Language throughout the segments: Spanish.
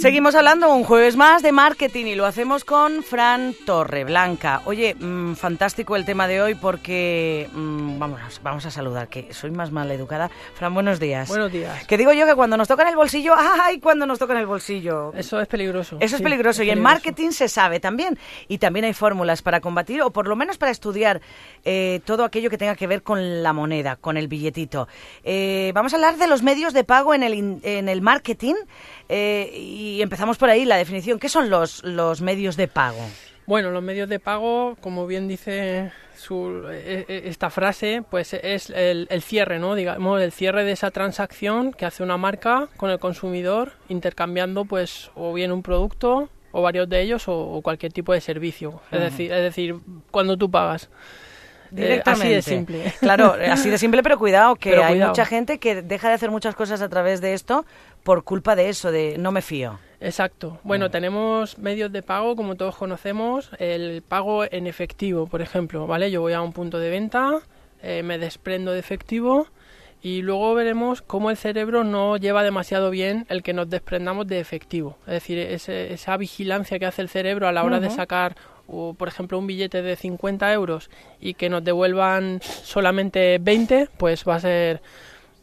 Seguimos hablando un jueves más de marketing y lo hacemos con Fran Torreblanca. Oye, mm, fantástico el tema de hoy porque mm, vamos, vamos a saludar, que soy más mal educada. Fran, buenos días. Buenos días. Que digo yo que cuando nos toca en el bolsillo, ¡ay! Cuando nos toca en el bolsillo. Eso es peligroso. Eso es sí, peligroso es y en peligroso. marketing se sabe también. Y también hay fórmulas para combatir o por lo menos para estudiar eh, todo aquello que tenga que ver con la moneda, con el billetito. Eh, vamos a hablar de los medios de pago en el, in- en el marketing eh, y empezamos por ahí la definición. ¿Qué son los, los medios de pago? Bueno, los medios de pago, como bien dice su, e- e- esta frase, pues es el, el cierre, ¿no? Digamos, el cierre de esa transacción que hace una marca con el consumidor, intercambiando, pues, o bien un producto, o varios de ellos, o, o cualquier tipo de servicio. Es decir, es decir, cuando tú pagas. Eh, así de simple. Claro, así de simple, pero cuidado, que Pero hay cuidado. mucha gente que deja de hacer muchas cosas a través de esto por culpa de eso, de no me fío. Exacto. Bueno, tenemos medios de pago, como todos conocemos, el pago en efectivo, por ejemplo, ¿vale? Yo voy a un punto de venta, eh, me desprendo de efectivo y luego veremos cómo el cerebro no lleva demasiado bien el que nos desprendamos de efectivo. Es decir, ese- esa vigilancia que hace el cerebro a la hora de sacar, o, por ejemplo, un billete de 50 euros y que nos devuelvan solamente 20, pues va a ser,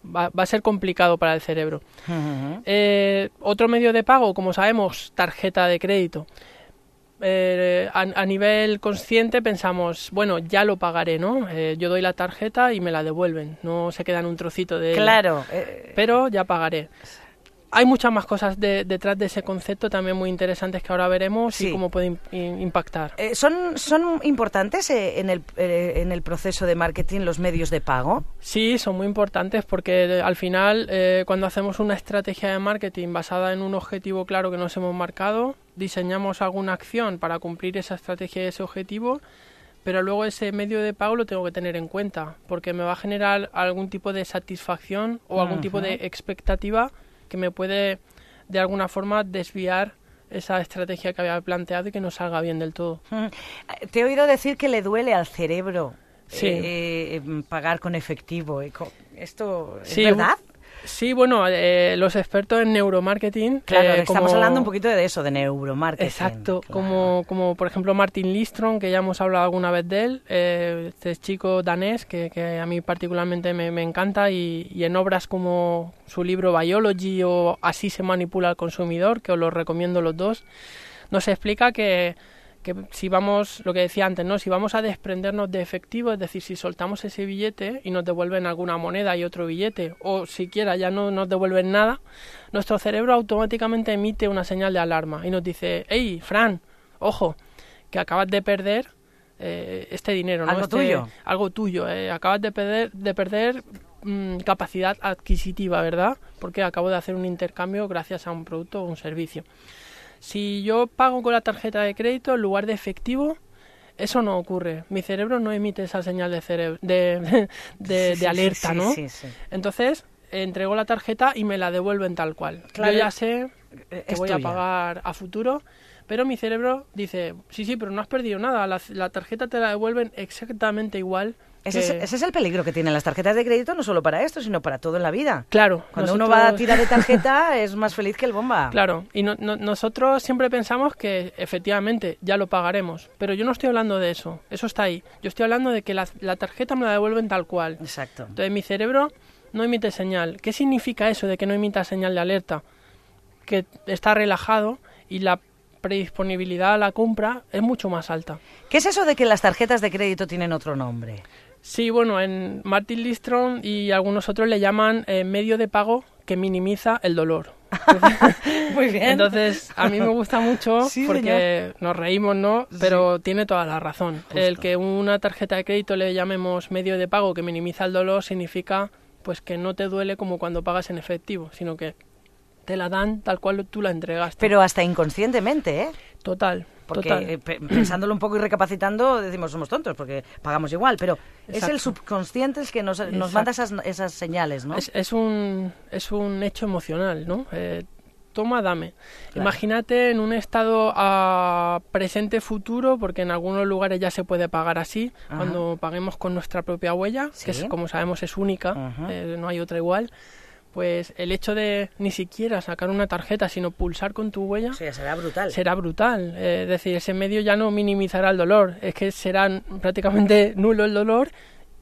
va, va a ser complicado para el cerebro. Eh, otro medio de pago, como sabemos, tarjeta de crédito. Eh, a, a nivel consciente pensamos, bueno, ya lo pagaré, ¿no? Eh, yo doy la tarjeta y me la devuelven, no se queda en un trocito de... Claro. eh, Pero ya pagaré. Hay muchas más cosas de- detrás de ese concepto también muy interesantes que ahora veremos Sí. y cómo puede im- im- impactar. eh, ¿son, ¿Son importantes eh, en el, eh, en el proceso de marketing los medios de pago? Sí, son muy importantes porque al final cuando hacemos una estrategia de marketing basada en un objetivo claro que nos hemos marcado, diseñamos alguna acción para cumplir esa estrategia y ese objetivo, pero luego ese medio de pago lo tengo que tener en cuenta porque me va a generar algún tipo de satisfacción o algún tipo de expectativa que me puede de alguna forma desviar esa estrategia que había planteado y que no salga bien del todo. Mm. Te he oído decir que le duele al cerebro Sí. eh, eh, pagar con efectivo. eh, ¿Esto es Sí, verdad? Sí, bueno, eh, los expertos en neuromarketing... Claro, eh, estamos como- hablando un poquito de eso, de neuromarketing. Exacto, claro. como, como por ejemplo Martin Listrom, que ya hemos hablado alguna vez de él, eh, este chico danés que, que a mí particularmente me, me encanta y, y en obras como su libro Biology o Así se manipula al consumidor, que os los recomiendo los dos, nos explica que, que si vamos, lo que decía antes, ¿no? si vamos a desprendernos de efectivo, es decir, si soltamos ese billete y nos devuelven alguna moneda y otro billete, o siquiera ya no nos devuelven nada, nuestro cerebro automáticamente emite una señal de alarma y nos dice, hey, Fran, ojo, que acabas de perder eh, este dinero, ¿no? Algo Este- tuyo. Algo tuyo, eh, acabas de perder, de perder mm, capacidad adquisitiva, ¿verdad? Porque acabo de hacer un intercambio gracias a un producto o un servicio. Si yo pago con la tarjeta de crédito en lugar de efectivo, eso no ocurre. Mi cerebro no emite esa señal de, cerebro, de, de, Sí, de alerta, sí, ¿no? sí, sí. Entonces, entrego la tarjeta y me la devuelven tal cual. Claro. Yo ya sé Eh, que voy a pagar a futuro, pero mi cerebro dice, sí, sí, pero no has perdido nada, la, la tarjeta te la devuelven exactamente igual. Ese, es, que- ese es el peligro que tienen las tarjetas de crédito, no solo para esto, sino para todo en la vida. Claro. Cuando uno va a tirar de tarjeta es más feliz que el bomba. Claro, y no- no- nosotros siempre pensamos que efectivamente ya lo pagaremos, pero yo no estoy hablando de eso, eso está ahí. Yo estoy hablando de que la, la tarjeta me la devuelven tal cual. Exacto. Entonces mi cerebro no emite señal. ¿Qué significa eso de que no emita señal de alerta? Que está relajado y la predisponibilidad a la compra es mucho más alta. ¿Qué es eso de que las tarjetas de crédito tienen otro nombre? Sí, bueno, en Martin Listrom y algunos otros le llaman eh, medio de pago que minimiza el dolor. Muy bien. Entonces, a mí me gusta mucho Sí, porque nos reímos, ¿no? Pero tiene toda la razón. El que una tarjeta de crédito le llamemos medio de pago que minimiza el dolor significa pues que no te duele como cuando pagas en efectivo, sino que te la dan tal cual tú la entregaste. Pero hasta inconscientemente, ¿eh? Total, Porque total. eh, pe- pensándolo un poco y recapacitando, decimos somos tontos porque pagamos igual, pero es el subconsciente el que nos, nos manda esas, esas señales, ¿no? Es, es un, es un hecho emocional, ¿no? Eh, toma, dame. Claro. Imagínate en un estado a presente-futuro, porque en algunos lugares ya se puede pagar así, Ajá. cuando paguemos con nuestra propia huella, que es, como sabemos es única, eh, no hay otra igual, pues el hecho de ni siquiera sacar una tarjeta, sino pulsar con tu huella, O sea, será brutal. será brutal. Eh, es decir, ese medio ya no minimizará el dolor, es que será prácticamente nulo el dolor.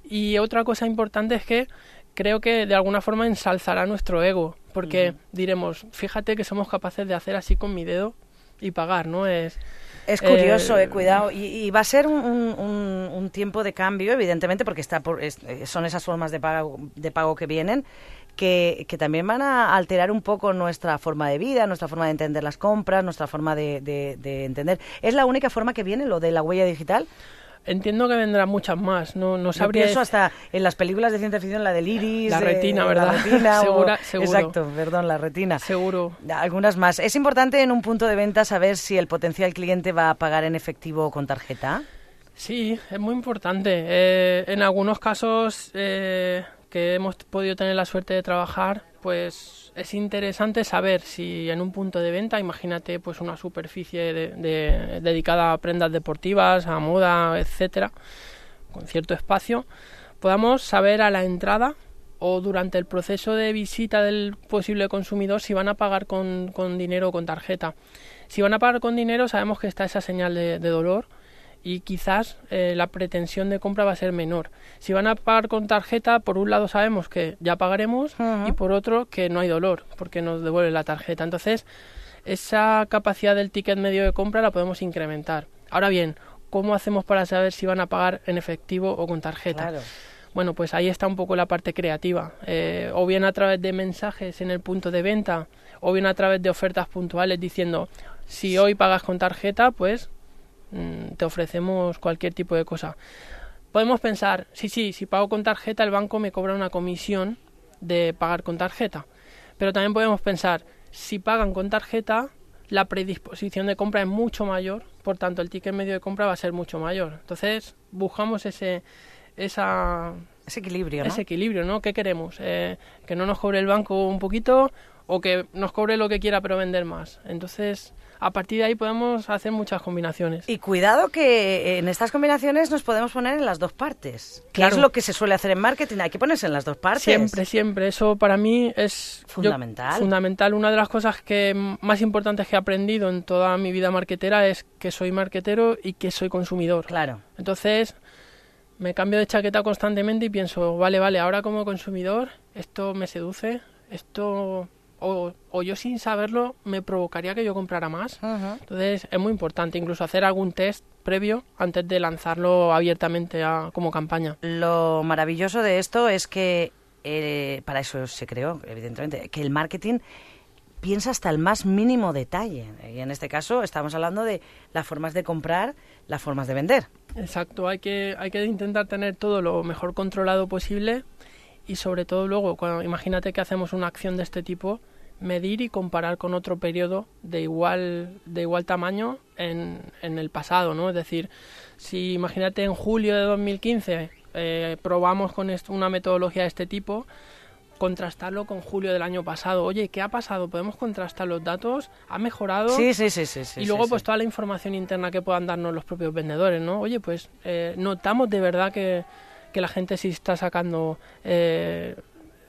Y otra cosa importante es que creo que de alguna forma ensalzará nuestro ego, porque diremos, fíjate que somos capaces de hacer así con mi dedo y pagar, ¿no? Es, Es curioso, Eh, eh, cuidado. Y, y va a ser un, un- tiempo de cambio, evidentemente, porque está por, es- eh, son esas formas de pago, de pago que vienen, que, que también van a alterar un poco nuestra forma de vida, nuestra forma de entender las compras, nuestra forma de, de- de entender. ¿Es la única forma que viene lo de la huella digital? entiendo que vendrán muchas más, no, no sabría dec- hasta en las películas de ciencia ficción, la del iris. La retina, la ¿verdad? retina, o- seguro. Exacto, perdón, la retina. Seguro. Algunas más. ¿Es importante en un punto de venta saber si el potencial cliente va a pagar en efectivo o con tarjeta? Sí, es muy importante. Eh, en algunos casos eh, que hemos podido tener la suerte de trabajar, pues es interesante saber si en un punto de venta, imagínate pues una superficie de- de- dedicada a prendas deportivas, a moda, etcétera, con cierto espacio, podamos saber a la entrada o durante el proceso de visita del posible consumidor si van a pagar con, con dinero o con tarjeta. Si van a pagar con dinero, sabemos que está esa señal de, de dolor y quizás eh, la pretensión de compra va a ser menor. Si van a pagar con tarjeta, por un lado sabemos que ya pagaremos y por otro que no hay dolor porque nos devuelve la tarjeta. Entonces, esa capacidad del ticket medio de compra la podemos incrementar. Ahora bien, ¿cómo hacemos para saber si van a pagar en efectivo o con tarjeta? Claro. Bueno, pues ahí está un poco la parte creativa. Eh, o bien a través de mensajes en el punto de venta, o bien a través de ofertas puntuales diciendo, si hoy pagas con tarjeta, pues te ofrecemos cualquier tipo de cosa. Podemos pensar, sí, sí, si pago con tarjeta, el banco me cobra una comisión de pagar con tarjeta. Pero también podemos pensar, si pagan con tarjeta, la predisposición de compra es mucho mayor, por tanto el ticket medio de compra va a ser mucho mayor. Entonces, buscamos ese, esa, Ese equilibrio, ¿no? ese equilibrio, ¿no? ¿Qué queremos? Eh, ¿Que no nos cobre el banco un poquito o que nos cobre lo que quiera pero vender más? Entonces, a partir de ahí podemos hacer muchas combinaciones. Y cuidado que en estas combinaciones nos podemos poner en las dos partes. Que Claro. es lo que se suele hacer en marketing. Hay que ponerse en las dos partes. Siempre, siempre. Eso para mí es yo- Fundamental. fundamental. Una de las cosas que más importantes que he aprendido en toda mi vida marketera es que soy marketero y que soy consumidor. Claro. Entonces, me cambio de chaqueta constantemente y pienso, vale, vale, ahora como consumidor, esto me seduce, esto, o, o yo sin saberlo, me provocaría que yo comprara más. Ujú. Entonces, es muy importante incluso hacer algún test previo antes de lanzarlo abiertamente a- como campaña. Lo maravilloso de esto es que, eh, para eso se creó, evidentemente, que el marketing piensa hasta el más mínimo detalle. Y en este caso estamos hablando de las formas de comprar, las formas de vender. Exacto, hay que, hay que intentar tener todo lo mejor controlado posible y sobre todo luego, cuando, imagínate que hacemos una acción de este tipo, medir y comparar con otro periodo de igual, de igual tamaño en, en el pasado, ¿no? Es decir, si imagínate en julio de 2015 eh, probamos con una metodología de este tipo, contrastarlo con julio del año pasado. Oye, ¿qué ha pasado? ¿Podemos contrastar los datos? ¿Ha mejorado? Sí, sí, sí, sí. sí, y luego sí, pues sí. toda la información interna que puedan darnos los propios vendedores, ¿no? Oye, pues eh, notamos de verdad que, que la gente sí está sacando eh,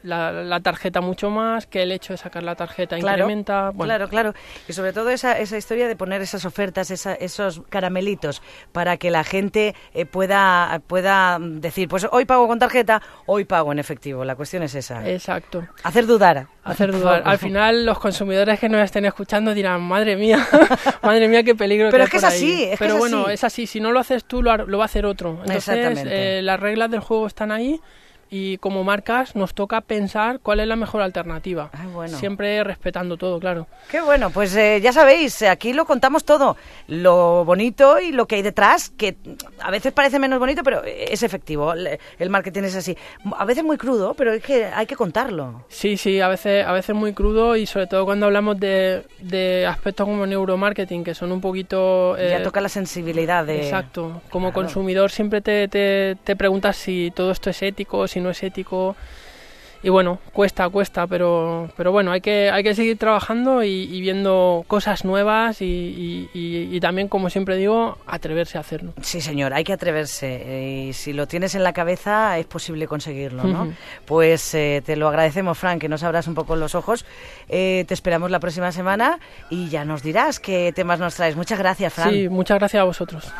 la, la tarjeta mucho más, que el hecho de sacar la tarjeta Claro, incrementa. Bueno, Claro, claro. Y sobre todo esa, esa historia de poner esas ofertas, esa- esos caramelitos, para que la gente eh, pueda, pueda decir, pues hoy pago con tarjeta, hoy pago en efectivo. La cuestión es esa. Exacto. Hacer dudar. Hacer dudar. Al final los consumidores que nos estén escuchando dirán, madre mía, madre mía, qué peligro. Pero que es que es así, ahí". es que Pero es bueno, así. es así. Si no lo haces tú, lo, lo va a hacer otro. Entonces, Exactamente. eh, las reglas del juego están ahí. Y como marcas nos toca pensar cuál es la mejor alternativa. Siempre respetando todo, claro. Qué bueno, pues eh, ya sabéis, aquí lo contamos todo, lo bonito y lo que hay detrás, que a veces parece menos bonito, pero es efectivo, el marketing es así. A veces muy crudo, pero es que hay que contarlo. Sí, sí, a veces, a veces muy crudo y sobre todo cuando hablamos de, de aspectos como neuromarketing, que son un poquito... ya eh, toca la sensibilidad de... Exacto, como consumidor siempre te, te, te preguntas si todo esto es ético, si no es ético. Y bueno, cuesta, cuesta, pero, pero bueno, hay que, hay que seguir trabajando y, viendo cosas nuevas y, también, como siempre digo, atreverse a hacerlo. Sí, señor, hay que atreverse. Y si lo tienes en la cabeza, es posible conseguirlo, ¿no? Pues eh, te lo agradecemos, Frank, que nos abras un poco los ojos. Eh, te esperamos la próxima semana y ya nos dirás qué temas nos traes. Muchas gracias, Frank. Sí, muchas gracias a vosotros.